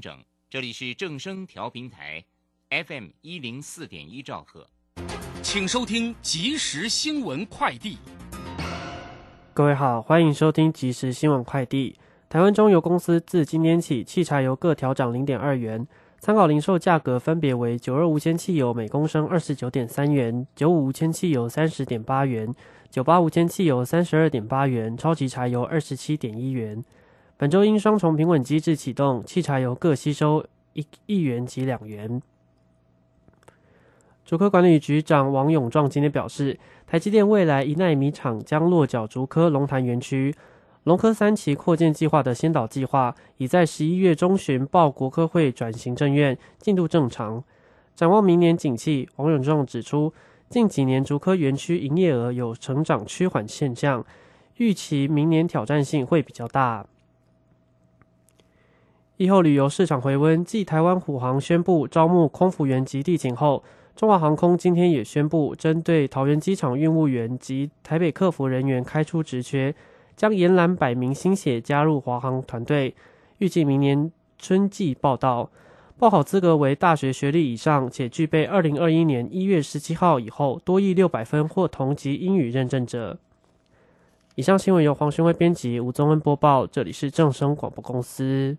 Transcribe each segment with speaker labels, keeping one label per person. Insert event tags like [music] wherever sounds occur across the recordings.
Speaker 1: 整，这里是正声调频台，FM 一零四点一兆赫，
Speaker 2: 请收听即时新闻快递。
Speaker 3: 各位好，欢迎收听即时新闻快递。台湾中油公司自今天起，汽柴油各调涨零点二元，参考零售价格分别为九二无铅汽油每公升二十九点三元，九五无铅汽油三十点八元，九八无铅汽油三十二点八元，超级柴油二十七点一元。本周因双重平稳机制启动，汽柴油各吸收一一元及两元。竹科管理局长王永壮今天表示，台积电未来一纳米厂将落脚竹科龙潭园区，龙科三期扩建计划的先导计划已在十一月中旬报国科会转行政院，进度正常。展望明年景气，王永壮指出，近几年竹科园区营业额有成长趋缓现象，预期明年挑战性会比较大。疫后旅游市场回温，继台湾虎航宣布招募空服员及地勤后，中华航空今天也宣布，针对桃园机场运务员及台北客服人员开出职缺，将延揽百名新血加入华航团队，预计明年春季报到。报考资格为大学学历以上，且具备二零二一年一月十七号以后多益六百分或同级英语认证者。以上新闻由黄勋威编辑，吴宗恩播报，这里是正声广播公司。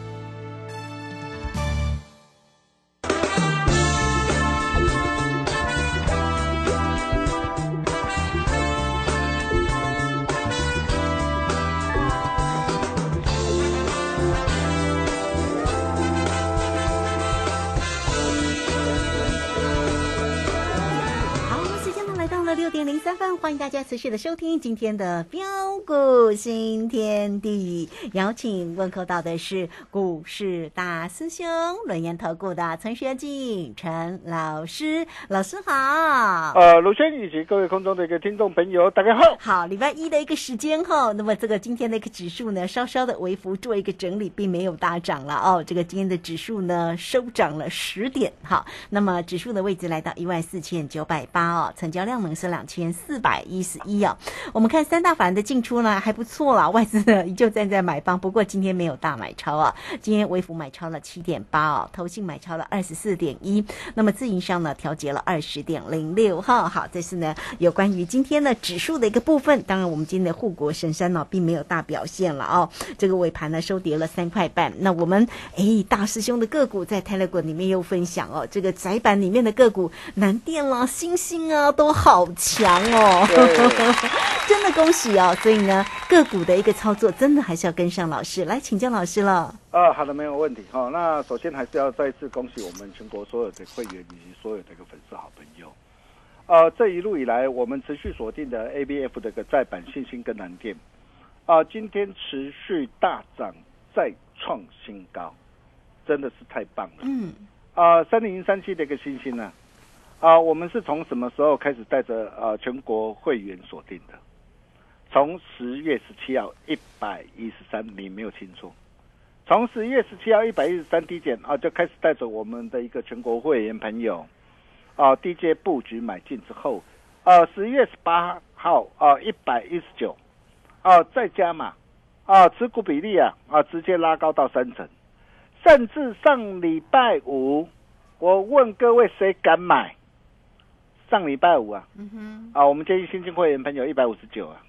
Speaker 4: 欢迎大家持续的收听今天的标股新天地。邀请问候到的是股市大师兄轮研投顾的陈学进陈老师，老师好。
Speaker 5: 呃，卢轩以及各位空中的一个听众朋友，大家好。
Speaker 4: 好，礼拜一的一个时间哈，那么这个今天的一个指数呢，稍稍的微幅做一个整理，并没有大涨了哦。这个今天的指数呢，收涨了十点哈。那么指数的位置来到一万四千九百八哦，成交量呢是两千四百一十一啊。我们看三大法人的进出呢还不错啦，外资呢依旧站在买方，不过今天没有大买超啊。今天微幅买超了七点八哦，投信买超了二十四点一，那么自营商呢调节了二十点零六哈。好，这是呢有关于今天的指数的一个部分。当然，我们今天的护国神山呢并没有大表现了哦。这个尾盘呢收跌了三块半。那我们哎大师兄的个股在泰勒股里面又分享哦，这个窄板里面的个股南电啦、星星啊都好强哦，[laughs] 真的恭喜哦。所以呢个股的一个操作真的还是要跟上老师来请教老师了。
Speaker 5: 啊，好的，没有问题哈。那首先还是要再次恭喜我们全国所有的会员以及所有的一个粉丝好朋友。呃，这一路以来，我们持续锁定的 A B F 的一个再版信心跟蓝电，啊，今天持续大涨，再创新高，真的是太棒了。
Speaker 4: 嗯，
Speaker 5: 啊，三零三七的一个信心呢，啊，啊我们是从什么时候开始带着呃全国会员锁定的？从十月十七号一百一十三，你没有听错，从十月十七号一百一十三低点啊，就开始带着我们的一个全国会员朋友。啊，低阶布局买进之后，呃，十月十八号啊一百一十九，啊再加码，啊持股比例啊啊直接拉高到三成，甚至上礼拜五，我问各位谁敢买？上礼拜五啊，
Speaker 4: 嗯哼，
Speaker 5: 啊我们建议新进会员朋友一百五十九啊。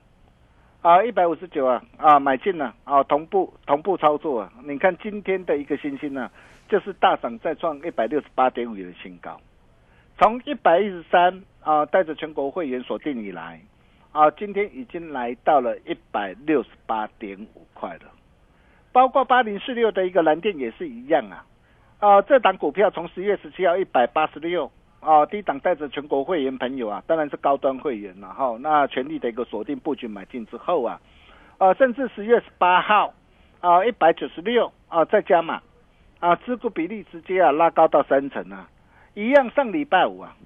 Speaker 5: 啊，一百五十九啊，啊，买进了啊，同步同步操作啊。你看今天的一个星星呢、就是大涨再创一百六十八点五元的新高，从一百一十三啊，带着全国会员锁定以来，啊，今天已经来到了一百六十八点五块了。包括八零四六的一个蓝电也是一样啊，啊，这档股票从十月十七号一百八十六。啊，低档带着全国会员朋友啊，当然是高端会员了哈。那全力的一个锁定布局买进之后啊，啊，甚至十月十八号啊，一百九十六啊，再加码啊，持股比例直接啊拉高到三成啊，一样上礼拜五啊，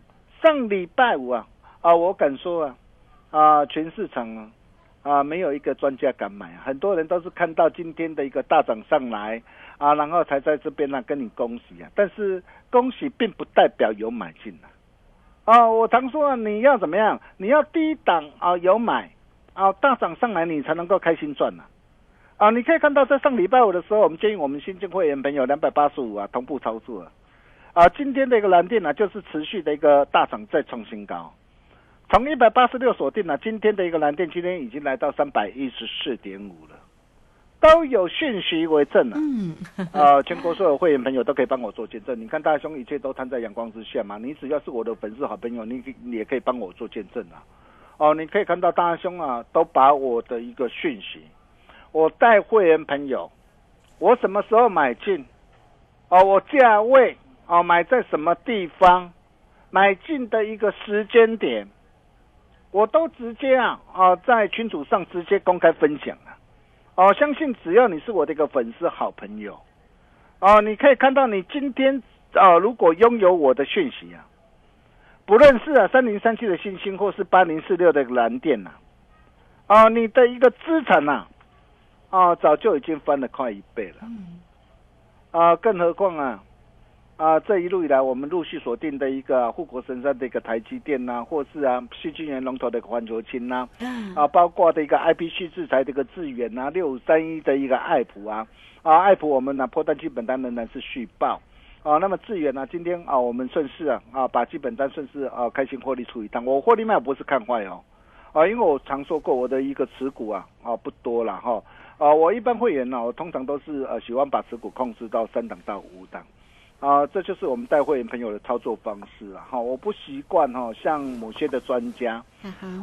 Speaker 5: 上礼拜五啊啊，我敢说啊啊，全市场啊啊没有一个专家敢买啊，很多人都是看到今天的一个大涨上来啊，然后才在这边呢、跟你恭喜啊，但是恭喜并不代表有买进啊。啊，我常说啊，你要怎么样？你要低档啊有买啊，大涨上来你才能够开心赚呐、啊。你可以看到在上礼拜五的时候，我们建议我们新进会员朋友两百八十五啊同步操作啊。啊，今天的一个蓝电呢、就是持续的一个大涨再创新高，从一百八十六锁定了，今天的一个蓝电今天已经来到三百一十四点五了，都有讯息为证啊。
Speaker 4: 嗯，
Speaker 5: 呃，全国所有会员朋友都可以帮我做见证。你看大兄一切都摊在阳光之下嘛，你只要是我的粉丝好朋友，你你也可以帮我做见证啊。哦，你可以看到大兄啊，都把我的一个讯息，我带会员朋友，我什么时候买进，哦，我价位哦买在什么地方，买进的一个时间点，我都直接啊啊在群组上直接公开分享啊。哦，相信只要你是我的一个粉丝好朋友，哦，你可以看到你今天啊，如果拥有我的讯息啊，不论是啊三零三七的星星，或是八零四六的蓝电呐、啊，哦，你的一个资产呐、啊，哦，早就已经翻了快一倍了，啊，更何况啊，啊，这一路以来我们陆续锁定的一个护国神山的一个台积电呐、或是啊细晶圆龙头的环球晶呐、啊，包括的一个 IPC 制裁的一个致远啊，六五三一的一个爱普啊，啊，爱普我们呢破单基本单仍然是续报。啊，那么致远呢？今天啊，我们顺势啊啊，把基本单顺势啊开心获利出一趟。我获利卖不是看坏哦，啊，因为我常说过我的一个持股啊啊不多了哈，啊，我一般会员呢，我通常都是呃喜欢把持股控制到三档到五档，啊，这就是我们带会员朋友的操作方式啊哈，我不习惯哈，像某些的专家，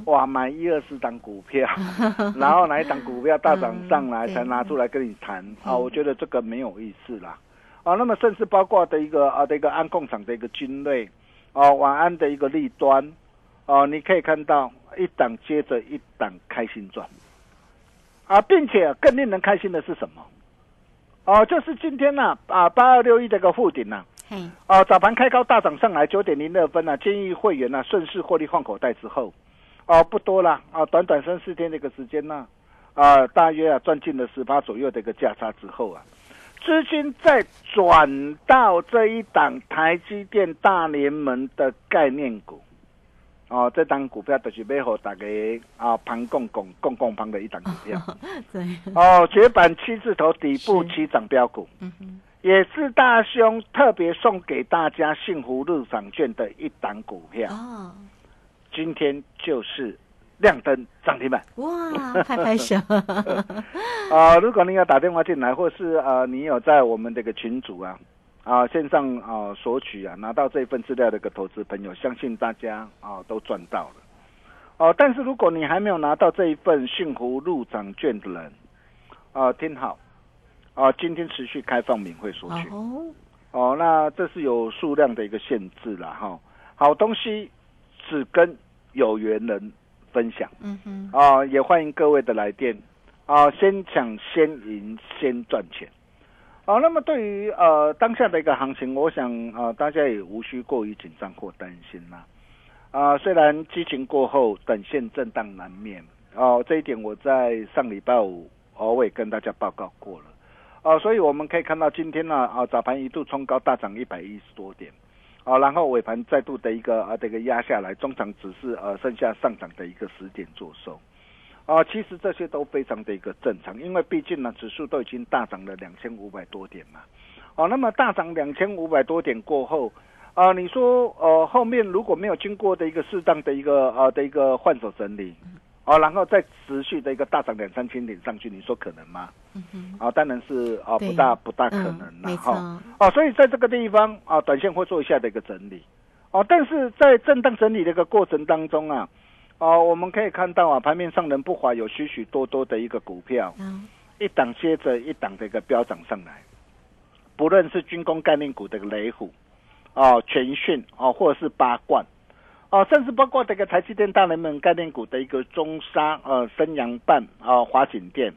Speaker 5: 哇，买一二十档股票，[laughs] 然后哪一档股票大涨上来才拿出来跟你谈啊，我觉得这个没有意思啦。啊，那么甚至包括的一个啊的一个安控厂的一个军类，啊晚安的一个利端，啊你可以看到一档接着一档开心赚，啊，并且更令人开心的是什么？哦、就是今天呢啊八二六一这个附顶呐、
Speaker 4: 嘿，
Speaker 5: 啊，早盘开高大涨上来九点零二分呢、建议会员呢、顺势获利换口袋之后，哦、不多了啊，短短三四天的一个时间呢、啊，大约啊赚进了十八左右的一个价差之后啊，资金再转到这一档台积电大联盟的概念股，哦，这档股票就是要和大家啊盘共共共共盘的一档股票。
Speaker 4: 对，
Speaker 5: 哦，绝版七字头底部起涨标股，
Speaker 4: 嗯哼，
Speaker 5: 也是大兄特别送给大家幸福入场券的一档股票，
Speaker 4: 哦，
Speaker 5: 今天就是亮灯涨停板。
Speaker 4: 哇，拍拍手，
Speaker 5: 啊、如果你要打电话进来，或是呃你有在我们这个群组啊啊线上啊索取啊拿到这份资料的一个投资朋友，相信大家啊都赚到了。哦、但是如果你还没有拿到这一份幸福入场券的人，啊、听好，啊、今天持续开放免费索取。
Speaker 4: 哦，
Speaker 5: 哦，那这是有数量的一个限制了哈。好东西只跟有缘人分享
Speaker 4: 嗯哼，
Speaker 5: 啊，也欢迎各位的来电啊，先抢先赢先赚钱。啊，那么对于呃当下的一个行情，我想啊大家也无需过于紧张或担心啦。啊，虽然激情过后，短线震荡难免哦，这一点我在上礼拜五我也跟大家报告过了。哦，所以我们可以看到今天呢，啊，早盘一度冲高大涨一百一十多点，啊，然后尾盘再度的一个啊这个压下来，中场只是呃剩下上涨的一个十点做收。啊，其实这些都非常的一个正常，因为毕竟呢，指数都已经大涨了两千五百多点嘛。哦，那么大涨两千五百多点过后，啊，你说呃后面如果没有经过的一个适当的一个呃的一个换手整理，哦，然后再持续的一个大涨两三千点上去，你说可能吗？啊，当然是啊，
Speaker 4: 对
Speaker 5: 不大不大可能
Speaker 4: 嗯
Speaker 5: 了哈。哦，所以在这个地方啊，短线会做一下的一个整理。哦，但是在震荡整理的一个过程当中啊，哦，我们可以看到啊，盘面上人不乏有许许多多的一个股票，
Speaker 4: 嗯。
Speaker 5: 一档接着一档的一个飙涨上来，不论是军工概念股的雷虎，哦，全讯哦，或者是八冠，哦，甚至包括这个台积电大联盟概念股的一个中沙呃升阳半啊华景电，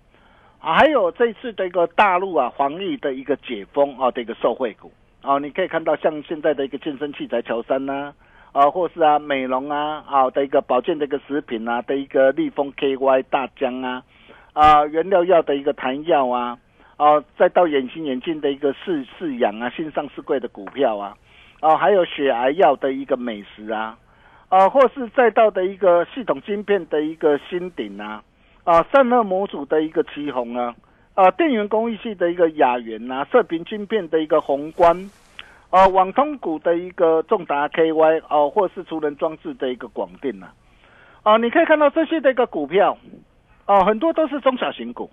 Speaker 5: 啊，还有这次的一个大陆啊防疫的一个解封啊的一个受惠股。啊，你可以看到像现在的一个健身器材乔山呐、啊，啊或是啊美容啊啊的一个保健的一个食品啊的一个立丰 KY 大疆啊啊原料药的一个弹药啊啊，再到眼形眼镜的一个视视养啊新上市柜的股票啊啊，还有血癌药的一个美食啊啊，或是再到的一个系统晶片的一个新鼎啊啊散热模组的一个旗宏啊啊电源工艺系的一个雅元啊射频晶片的一个宏观。啊，网通股的一个重达 KY 哦、或是除能装置的一个广电呐、啊，你可以看到这些的一个股票，哦、很多都是中小型股，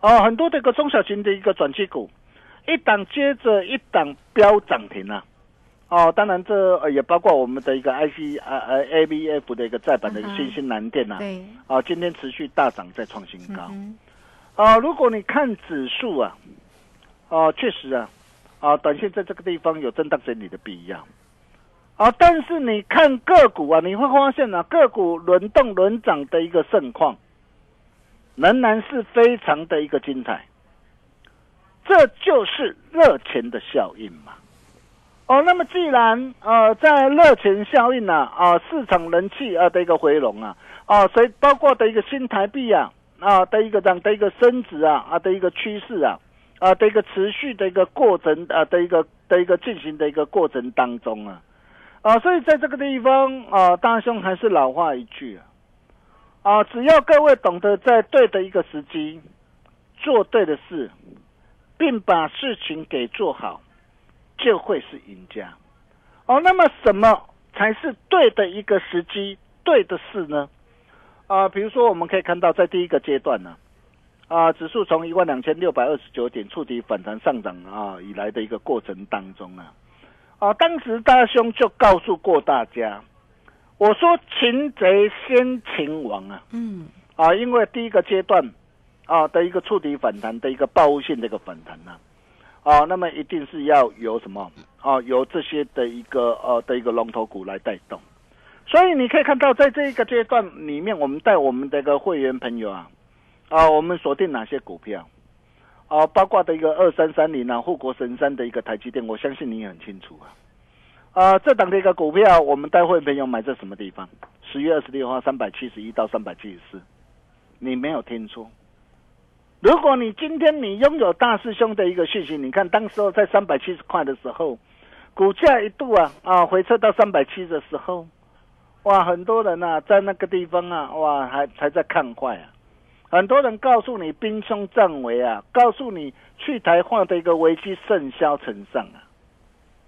Speaker 5: 哦、很多的一个中小型的一个转机股，一档接着一档飙涨停啊，哦，当然这呃也包括我们的一个 IC 呃呃 ABF 的一个再版的一个新兴蓝电呐、啊，
Speaker 4: 对，
Speaker 5: 啊，今天持续大涨再创新高。
Speaker 4: 嗯
Speaker 5: 啊，如果你看指数啊，啊，确实啊，啊，短线在这个地方有震荡整理的必要。啊，但是你看个股啊，你会发现啊，个股轮动轮涨的一个盛况，仍然是非常的一个精彩。这就是热钱的效应嘛。哦，那么既然呃在热钱效应呢啊市场人气啊的一个回笼啊啊，所以包括的一个新台币啊啊的一个涨的一个升值啊啊的一个趋势啊啊的一个持续的一个过程啊的一个的一个进行的一个过程当中啊啊，所以在这个地方啊，大兄还是老话一句啊啊，只要各位懂得在对的一个时机做对的事，并把事情给做好。就会是赢家。哦，那么什么才是对的一个时机、对的事呢？啊、比如说我们可以看到，在第一个阶段呢，啊、指数从一万两千六百二十九点触底反弹上涨啊以来的一个过程当中啊，啊，当时大兄就告诉过大家，我说擒贼先擒王啊，
Speaker 4: 嗯
Speaker 5: 啊，因为第一个阶段啊的一个触底反弹的一个报复性的一个反弹呢、啊，那么一定是要由什么啊？由这些的一个呃的一个龙头股来带动。所以你可以看到，在这一个阶段里面，我们带我们的一个会员朋友啊，啊，我们锁定哪些股票？啊，包括的一个二三三零啊，护国神山的一个台积电，我相信你也很清楚啊。啊，这档的一个股票，我们带会朋友买在什么地方？十月二十六号三百七十一到三百七十四，你没有听错。如果你今天你拥有大师兄的一个讯息，你看当时候在三百七十块的时候，股价一度啊啊回撤到三百七的时候，哇，很多人啊在那个地方啊，哇还还在看坏啊，很多人告诉你兵凶战危啊，告诉你去台化的一个危机甚嚣尘上啊，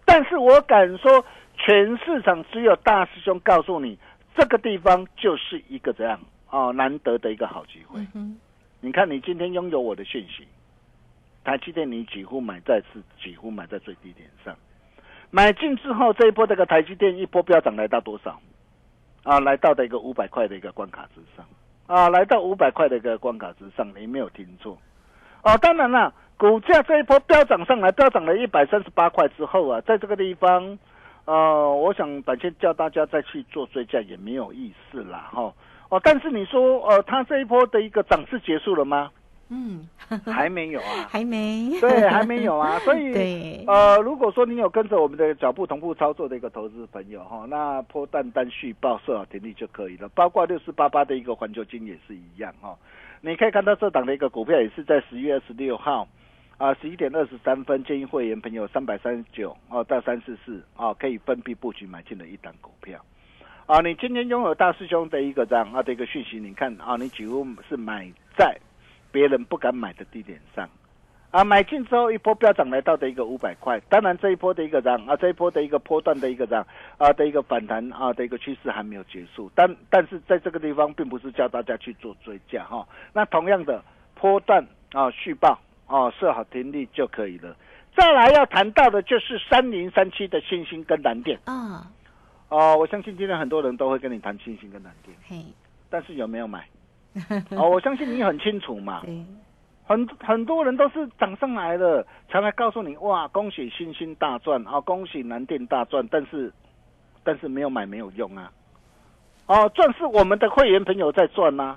Speaker 5: 但是我敢说，全市场只有大师兄告诉你，这个地方就是一个这样哦难得的一个好机会。
Speaker 4: 嗯，
Speaker 5: 你看，你今天拥有我的讯息，台积电你几乎买在是几乎买在最低点上，买进之后这一波这个台积电一波飙涨来到多少？啊，来到的一个五百块的一个关卡之上，啊，来到五百块的一个关卡之上，你没有听错。哦，当然了，股价这一波飙涨上来，飙涨了一百三十八块之后啊，在这个地方，呃，我想短线叫大家再去做追加也没有意思啦，哈、哦，但是你说，呃，它这一波的一个涨势结束了吗？
Speaker 4: 嗯，
Speaker 5: 还没有啊，[laughs]
Speaker 4: 还没，
Speaker 5: 对，还没有啊。[laughs] 所以，
Speaker 4: 对
Speaker 5: 呃，如果说你有跟着我们的脚步同步操作的一个投资朋友哈，那破蛋单续报设好停利就可以了。包括六四八八的一个环球金也是一样哈。你可以看到这档的一个股票也是在十月二十六号啊，十一点二十三分，建议会员朋友三百三十九哦到三四四哦，可以分批布局买进的一档股票。啊，你今天拥有大师兄的一个这样啊的一个讯息，你看啊，你几乎是买在别人不敢买的低点上。啊，买进之后一波飙涨来到的一个五百块，当然这一波的一个涨啊，这一波的一个波段的一个涨啊的一个反弹啊的一个趋势还没有结束，但但是在这个地方并不是叫大家去做追加哈。那同样的波段啊续报啊设好停利就可以了。再来要谈到的就是三零三七的星星跟蓝电
Speaker 4: 啊，
Speaker 5: 哦，我相信今天很多人都会跟你谈星星跟蓝电，
Speaker 4: 嘿，
Speaker 5: 但是有没有买？[laughs] 哦，我相信你很清楚嘛。很很多人都是涨上来了，才来告诉你哇，恭喜星星大赚啊，恭喜南电大赚，但是但是没有买没有用啊，哦，赚是我们的会员朋友在赚呐、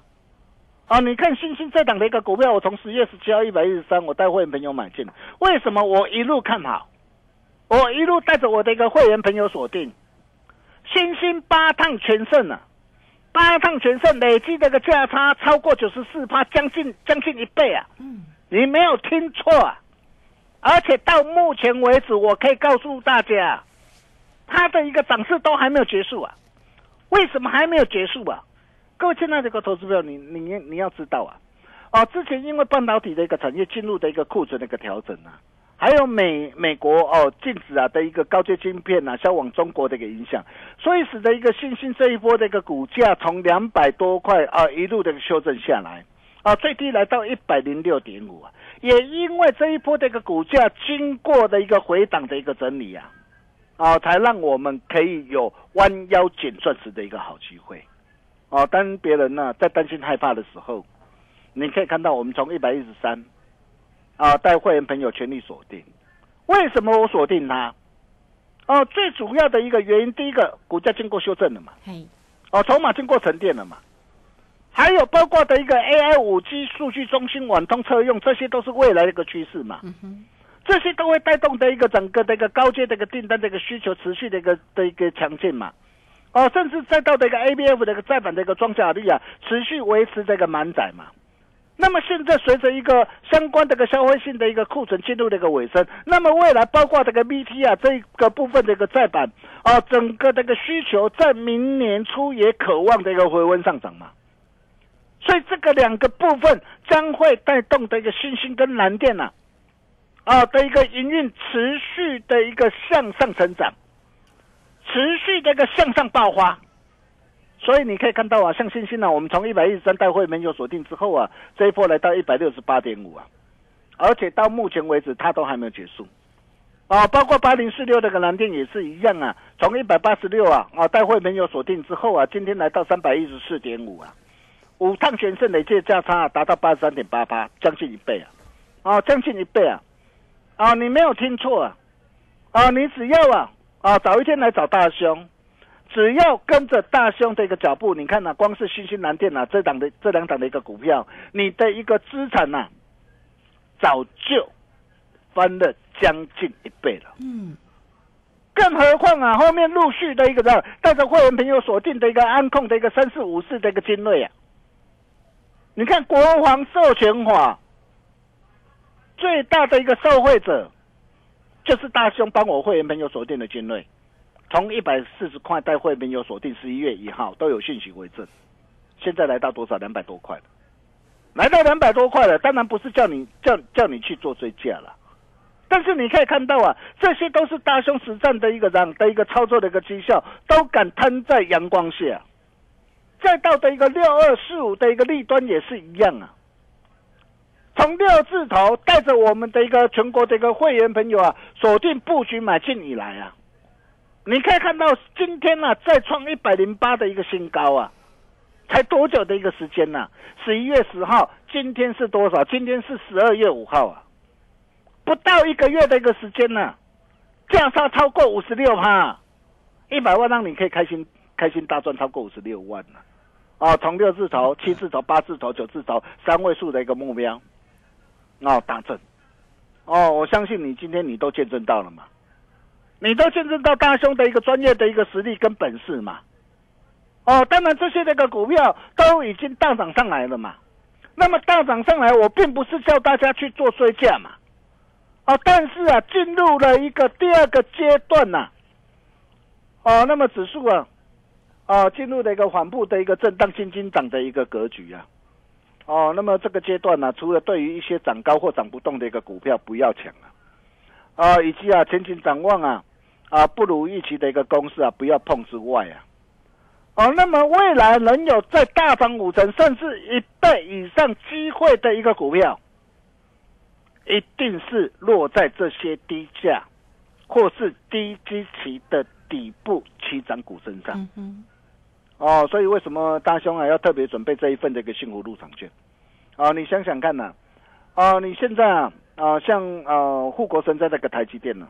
Speaker 5: 啊，你看星星这档的一个股票，我从十月十七号一百一十三，我带会员朋友买进，为什么我一路看好？我一路带着我的一个会员朋友锁定，星星八趟全胜啊！八趟全胜，累计这个价差超过九十四趴，将近将近一倍啊！
Speaker 4: 嗯，
Speaker 5: 你没有听错啊！而且到目前为止，我可以告诉大家，它的一个涨势都还没有结束啊！为什么还没有结束啊？各位亲爱的个投资朋友，你你你要知道啊！哦，之前因为半导体的一个产业进入的一个库存的一个调整啊，还有美美国哦禁止啊的一个高阶晶片啊销往中国的一个影响，所以使得一个信心这一波的一个股价从两百多块啊一路的修正下来啊，最低来到一百零六点五啊，也因为这一波的一个股价经过的一个回档的一个整理啊，啊，才让我们可以有弯腰捡钻石的一个好机会啊。当别人呢在担心害怕的时候，你可以看到我们从一百一十三。啊，带会员朋友全力锁定。为什么我锁定它？哦，最主要的一个原因，第一个，股价经过修正了嘛，
Speaker 4: 嘿，
Speaker 5: 哦，筹码经过沉淀了嘛，还有包括的一个 AI 五 G 数据中心、网通车用，这些都是未来的一个趋势嘛。这些都会带动的一个整个的一个高阶的一个订单的一个需求持续的一个的一个强劲嘛。哦，甚至再到的一个 ABF 的一个再版的一个装甲率啊，持续维持这个满载嘛。那么现在随着一个相关的个消费性的一个库存进入的一个尾声，那么未来包括这个 BT 啊这个部分的一个再版啊，整个这个需求在明年初也渴望的一个回温上涨嘛。所以这个两个部分将会带动的一个新兴跟蓝电呐、啊，啊的一个营运持续的一个向上成长，持续的一个向上爆发。所以你可以看到啊，像星星呢，我们从一百一十三带会没有锁定之后啊，这一波来到一百六十八点五啊，而且到目前为止它都还没有结束。啊，包括八零四六这个蓝电也是一样啊，从一百八十六啊啊带会没有锁定之后啊，今天来到三百一十四点五啊，五趟全胜累计价差、达到八十三点八八，将近一倍啊，啊将近一倍啊，啊你没有听错啊，啊你只要啊啊早一天来找大兄。只要跟着大兄的一个脚步，你看呐、光是新兴蓝电呐、这档的这两档的一个股票，你的一个资产呐、早就翻了将近一倍了。
Speaker 4: 嗯，
Speaker 5: 更何况啊，后面陆续的一个的带着会员朋友锁定的一个安控的一个三四五四的一个精锐啊，你看国防授权法最大的一个受惠者，就是大兄帮我会员朋友锁定的精锐。从一百四十块带会没有锁定，十一月一号都有信息为证。现在来到多少？两百多块了，来到两百多块了。当然不是叫你叫叫你去做追加了，但是你可以看到啊，这些都是大兄实战的一个让的一个操作的一个绩效，都敢摊在阳光下。再到的一个六二四五的一个利端也是一样啊。从六字头带着我们的一个全国的一个会员朋友啊，锁定布局买进以来啊。你可以看到今天呢、啊，再创一百零八的一个新高啊，才多久的一个时间呢、啊？十一月十号，今天是多少？今天是十二月五号啊，不到一个月的一个时间呢、啊，价差超过五十六趴，一百万让你可以开心开心大赚超过五十六万了、啊，哦，从六字头、七字头、八字头、九字头三位数的一个目标，哦，大正，哦，我相信你今天你都见证到了嘛。你都见证到大兄的一个专业的一个实力跟本事嘛？哦，当然这些那个股票都已经大涨上来了嘛。那么大涨上来，我并不是叫大家去做追价嘛。哦，但是啊，进入了一个第二个阶段呐、哦，那么指数啊，啊，进入了一个缓步的一个震荡轻轻涨的一个格局啊。哦，那么这个阶段呢、除了对于一些涨高或涨不动的一个股票不要抢啊，啊，以及啊前景展望啊，啊不如预期的一个公司啊不要碰之外啊，哦，那么未来能有在大涨五成甚至一倍以上机会的一个股票，一定是落在这些低价或是低基期的底部起涨股身上。
Speaker 4: 嗯哼，
Speaker 5: 哦，所以为什么大兄啊要特别准备这一份这个幸福入场券？哦，你想想看呐、哦，你现在啊啊、像呃护国神山那个台积电呢、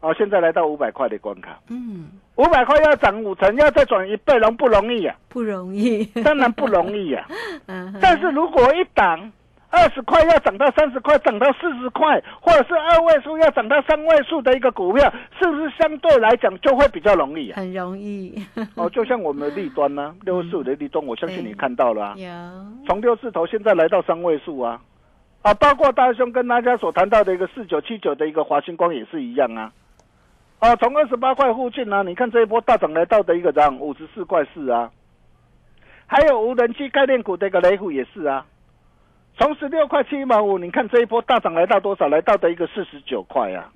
Speaker 5: 哦，现在来到五百块的关卡，
Speaker 4: 嗯，
Speaker 5: 五百块要涨五成，要再涨一倍，容不容易呀、
Speaker 4: 不容易。
Speaker 5: 当然不容易呀、[laughs]
Speaker 4: 嗯，
Speaker 5: 但是如果一档二十块要涨到三十块，涨到四十块，或者是二位数要涨到三位数的一个股票，是不是相对来讲就会比较容易啊？
Speaker 4: 很容易。
Speaker 5: 哦，就像我们的利端呢、[laughs] 六四五的利端，我相信你看到了啊。
Speaker 4: 有，
Speaker 5: 从六字头现在来到三位数啊，啊，包括大兄跟大家所谈到的一个四九七九的一个华星光也是一样啊，啊，从二十八块附近呢、你看这一波大涨来到的一个涨五十四块四啊，还有无人机概念股的一个雷虎也是啊，从十六块七毛五，你看这一波大涨来到多少？来到的一个四十九块啊，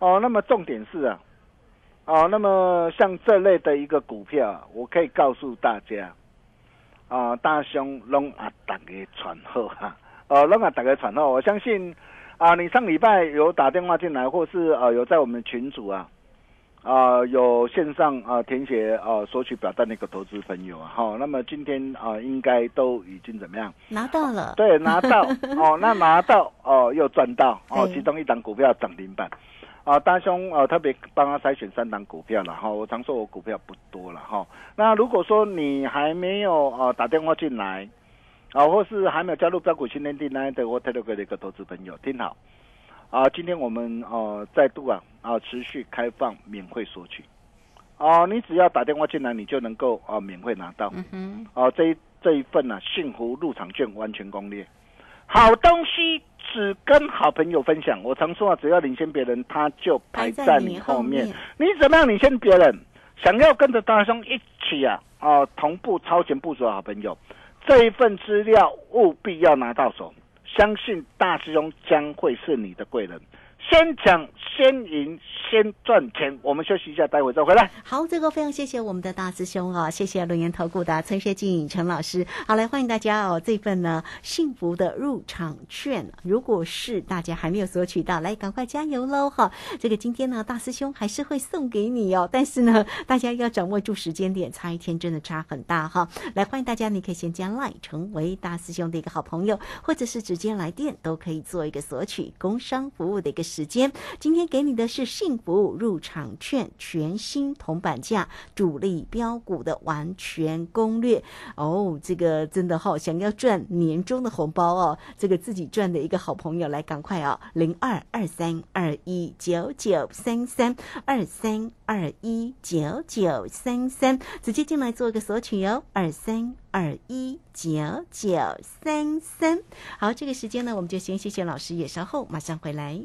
Speaker 5: 哦，那么重点是啊，哦，那么像这类的一个股票，我可以告诉大家。啊、大兄拢啊，大家传好哈，呃，让啊，大家传好。我相信啊、你上礼拜有打电话进来，或是呃有在我们群组啊，啊、有线上啊、填写啊、索取表单的一个投资朋友啊，好、那么今天啊、应该都已经怎么样？
Speaker 4: 拿到了。
Speaker 5: 对，拿到 [laughs] 哦，那拿到哦，又赚到哦，其中一档股票涨停板。啊，大兄呃特别帮他筛选三档股票了哈，我常说我股票不多了哈。那如果说你还没有呃打电话进来，啊，或是还没有加入标股新天地那的我 Telegram 的一个投资朋友，听好啊，今天我们呃再度啊啊持续开放免费索取，啊，你只要打电话进来，你就能够啊免费拿到。
Speaker 4: 嗯哼，
Speaker 5: 哦，这一这一份呢、幸福入场券完全攻略，好东西只跟好朋友分享。我常说啊，只要领先别人，他就排在你后面。你怎么样领先别人？想要跟着大兄一起啊，啊，同步超前部署的好朋友，这一份资料务必要拿到手。相信大师兄将会是你的贵人。先抢先赢先赚钱。我们休息一下，待会再回来。
Speaker 4: 好，这个非常谢谢我们的大师兄啊，谢谢轮研投顾的陈学进陈老师。好，来欢迎大家哦，这份呢幸福的入场券，如果是大家还没有索取到，来赶快加油喽哈！这个今天呢，大师兄还是会送给你哦，但是呢，大家要掌握住时间点，差一天真的差很大哈。来欢迎大家，你可以先加 line 成为大师兄的一个好朋友，或者是直接来电都可以做一个索取工商服务的一个时时间。今天给你的是幸福入场券，全新铜板价主力标股的完全攻略哦。这个真的好、想要赚年终的红包哦，这个自己赚的一个好朋友来赶快哦，零二二三二一九九三三二三二一九九三三，直接进来做个索取哦，二三二一九九三三。好，这个时间呢，我们就先谢谢老师，也稍后马上回来。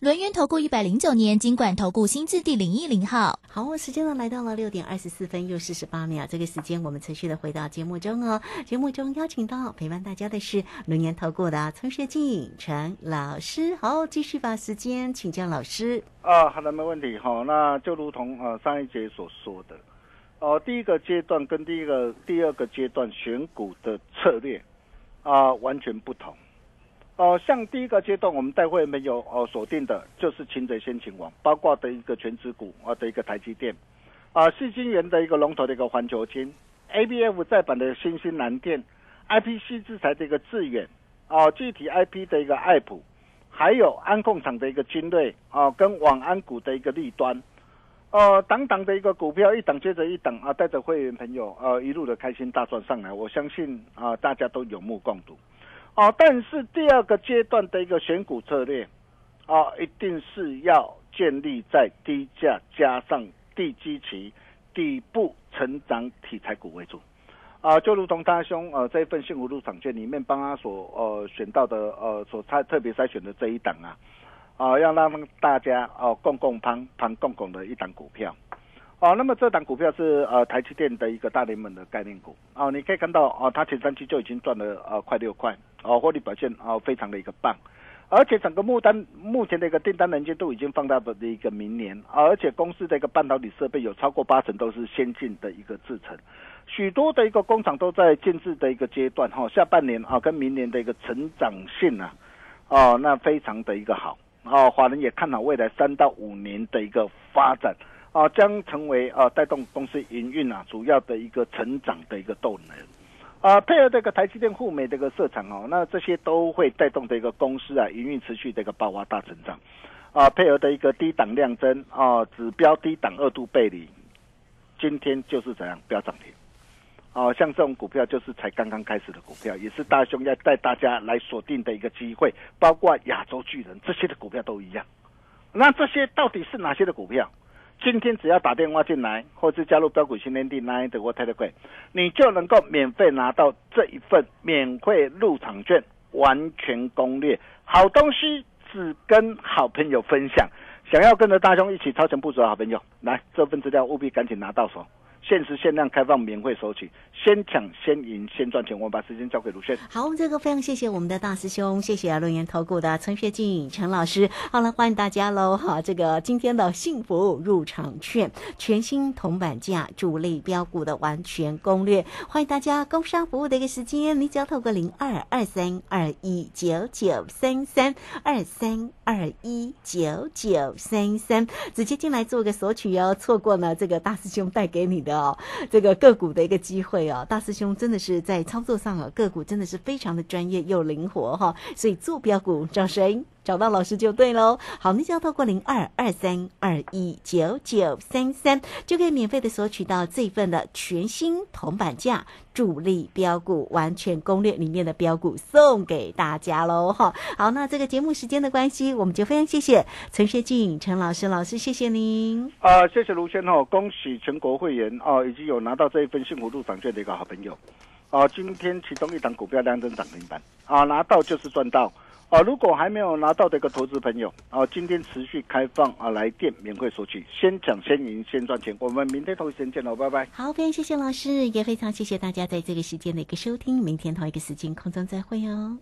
Speaker 6: 轮源投顾一百零九年金管投顾新字第零一零号。
Speaker 4: 好，时间呢来到了六点二十四分又四十八秒，这个时间我们持续的回到节目中哦。节目中邀请到陪伴大家的是轮源投顾的陈学进陈老师。好，继续把时间请教老师。
Speaker 5: 啊，好的，没问题哈。那就如同呃上一节所说的，哦、第一个阶段跟第一个第二个阶段选股的策略啊、完全不同。哦、像第一个阶段我们待会没有哦锁定的就是擒贼先擒王，包括的一个全职股啊、的一个台积电，啊、细晶圆的一个龙头的一个环球金，ABF 再版的新兴蓝电，IPC 制裁的一个致远，啊、具体 IP 的一个爱普。还有安控厂的一个精锐啊，跟网安股的一个利端，呃，档档的一个股票一档接着一档啊，带着会员朋友呃一路的开心大赚上来，我相信啊、大家都有目共睹，啊，但是第二个阶段的一个选股策略啊，一定是要建立在低价加上地基期、底部成长题材股为主。啊、就如同大兄呃这一份幸福入场券里面帮他所呃选到的呃所特特别筛选的这一档啊，啊、要让大家哦、共共攀攀共共的一档股票。哦，那么这档股票是呃台积电的一个大联盟的概念股。哦，你可以看到哦，它前三期就已经赚了呃快六块哦，获利表现哦非常的一个棒，而且整个目单目前的一个订单能见度已经放大的一个明年，而且公司的一个半导体设备有超过八成都是先进的一个制程，许多的一个工厂都在建制的一个阶段哈、下半年啊跟明年的一个成长性啊，哦那非常的一个好。哦，华人也看好未来三到五年的一个发展。啊，将成为啊带动公司营运啊主要的一个成长的一个动能。啊，配合这个台积电、赴美这个设厂哦，那这些都会带动的一个公司啊营运持续的一个爆发大成长。啊，配合的一个低档量增啊，指标低档二度背离，今天就是怎样飙涨停。哦、像这种股票就是才刚刚开始的股票，也是大兄要带大家来锁定的一个机会，包括亚洲巨人这些的股票都一样。那这些到底是哪些的股票？今天只要打电话进来，或是加入标股新天地 Nine 的 w h a t e 你就能够免费拿到这一份免费入场券，完全攻略，好东西只跟好朋友分享。想要跟着大兄一起超前部署的好朋友，来这份资料务必赶紧拿到手。限时限量开放免费索取，先抢先赢先赚钱。我们把时间交给卢轩。
Speaker 4: 好，这个非常谢谢我们的大师兄，谢谢论研投顾的陈学进陈老师。好了，欢迎大家喽！哈，这个今天的幸福入场券，全新铜板价主力标股的完全攻略，欢迎大家工商服务的一个时间，你只要透过零二二三二一九九三三二三二一九九三三，直接进来做个索取哦。错过呢，这个大师兄带给你的哦，这个个股的一个机会哦。大师兄真的是在操作上啊，个股真的是非常的专业又灵活哈、所以坐标股找谁？找到老师就对喽。好，你只要透过零二二三二一九九三三，就可以免费的索取到这份的全新铜板价主力标股完全攻略里面的标股送给大家喽哈。好，那这个节目时间的关系，我们就非常谢谢陈学进陈老师老师，谢谢您。
Speaker 5: 啊、谢谢卢轩哦，恭喜全国会员哦，以及有拿到这一份幸福入场券的一个好朋友。哦，今天其中一档股票量增涨停板啊，拿到就是赚到。哦，如果还没有拿到的一个投资朋友，哦，今天持续开放啊，来电免费索取，先抢先赢先赚钱。我们明天同一时间见喽，拜拜。
Speaker 4: 好，非常谢谢老师，也非常谢谢大家在这个时间的一个收听，明天同一个时间空中再会哦。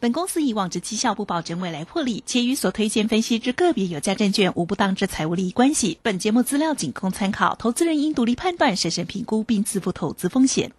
Speaker 7: 本公司以往之绩效不保证未来获利，且与所推荐分析之个别有价证券无不当之财务利益关系。本节目资料仅供参考，投资人应独立判断、审慎评估并自负投资风险。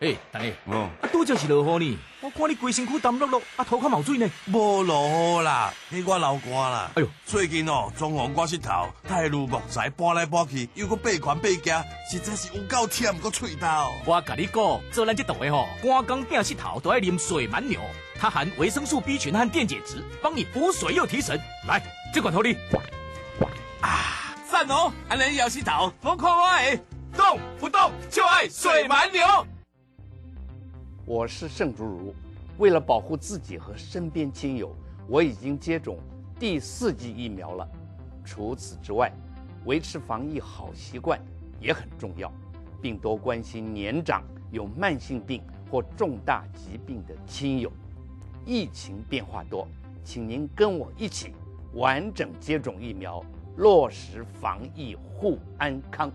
Speaker 8: 诶，等下，
Speaker 9: 哦，
Speaker 8: 啊，拄就是落雨呢，我看你规身躯澹漉漉，啊，头壳冒水呢。
Speaker 9: 无落雨啦，迄我流汗啦。
Speaker 8: 哎呦，
Speaker 9: 最近哦，装潢我膝头，太入木材搬来搬去，又搁背款背夹，实在是有够忝搁喙刀。
Speaker 8: 我甲你讲，做咱这档的吼，赶工变膝头都爱啉水蛮牛，它含维生素 B 群和电解质，帮你补水又提神。来，这款头你
Speaker 9: 啊，赞哦！安尼摇膝头，我看我的，动不动就爱水蛮牛。
Speaker 10: 我是盛竹如，为了保护自己和身边亲友，我已经接种第四剂疫苗了。除此之外，维持防疫好习惯也很重要，并多关心年长、有慢性病或重大疾病的亲友。疫情变化多，请您跟我一起完整接种疫苗，落实防疫护安康。